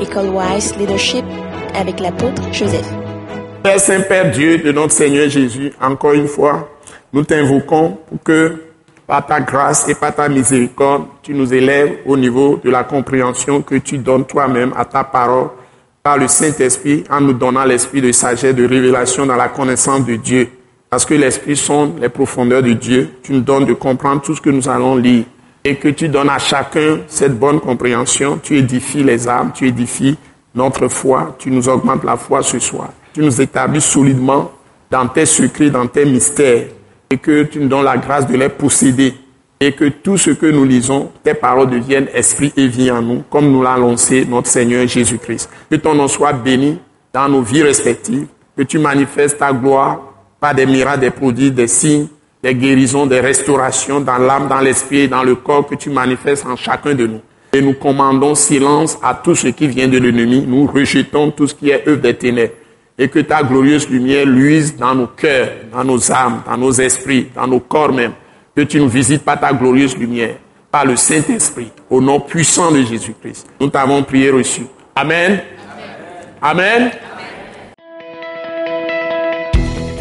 École Wise Leadership avec l'apôtre Joseph. Père Saint, Père Dieu de notre Seigneur Jésus, encore une fois, nous t'invoquons pour que par ta grâce et par ta miséricorde, tu nous élèves au niveau de la compréhension que tu donnes toi-même à ta parole par le Saint-Esprit en nous donnant l'esprit de sagesse, de révélation dans la connaissance de Dieu. Parce que l'esprit sont les profondeurs de Dieu. Tu nous donnes de comprendre tout ce que nous allons lire et que tu donnes à chacun cette bonne compréhension. Tu édifies les âmes, tu édifies notre foi, tu nous augmentes la foi ce soir. Tu nous établis solidement dans tes secrets, dans tes mystères et que tu nous donnes la grâce de les posséder et que tout ce que nous lisons, tes paroles deviennent esprit et vie en nous, comme nous l'a annoncé notre Seigneur Jésus-Christ. Que ton nom soit béni dans nos vies respectives, que tu manifestes ta gloire par des miracles, des produits, des signes, des guérisons, des restaurations dans l'âme, dans l'esprit dans le corps que tu manifestes en chacun de nous. Et nous commandons silence à tout ce qui vient de l'ennemi. Nous rejetons tout ce qui est œuvre des ténèbres. Et que ta glorieuse lumière luise dans nos cœurs, dans nos âmes, dans nos esprits, dans nos corps même. Que tu nous visites par ta glorieuse lumière, par le Saint-Esprit, au nom puissant de Jésus-Christ. Nous t'avons prié reçu. Amen. Amen.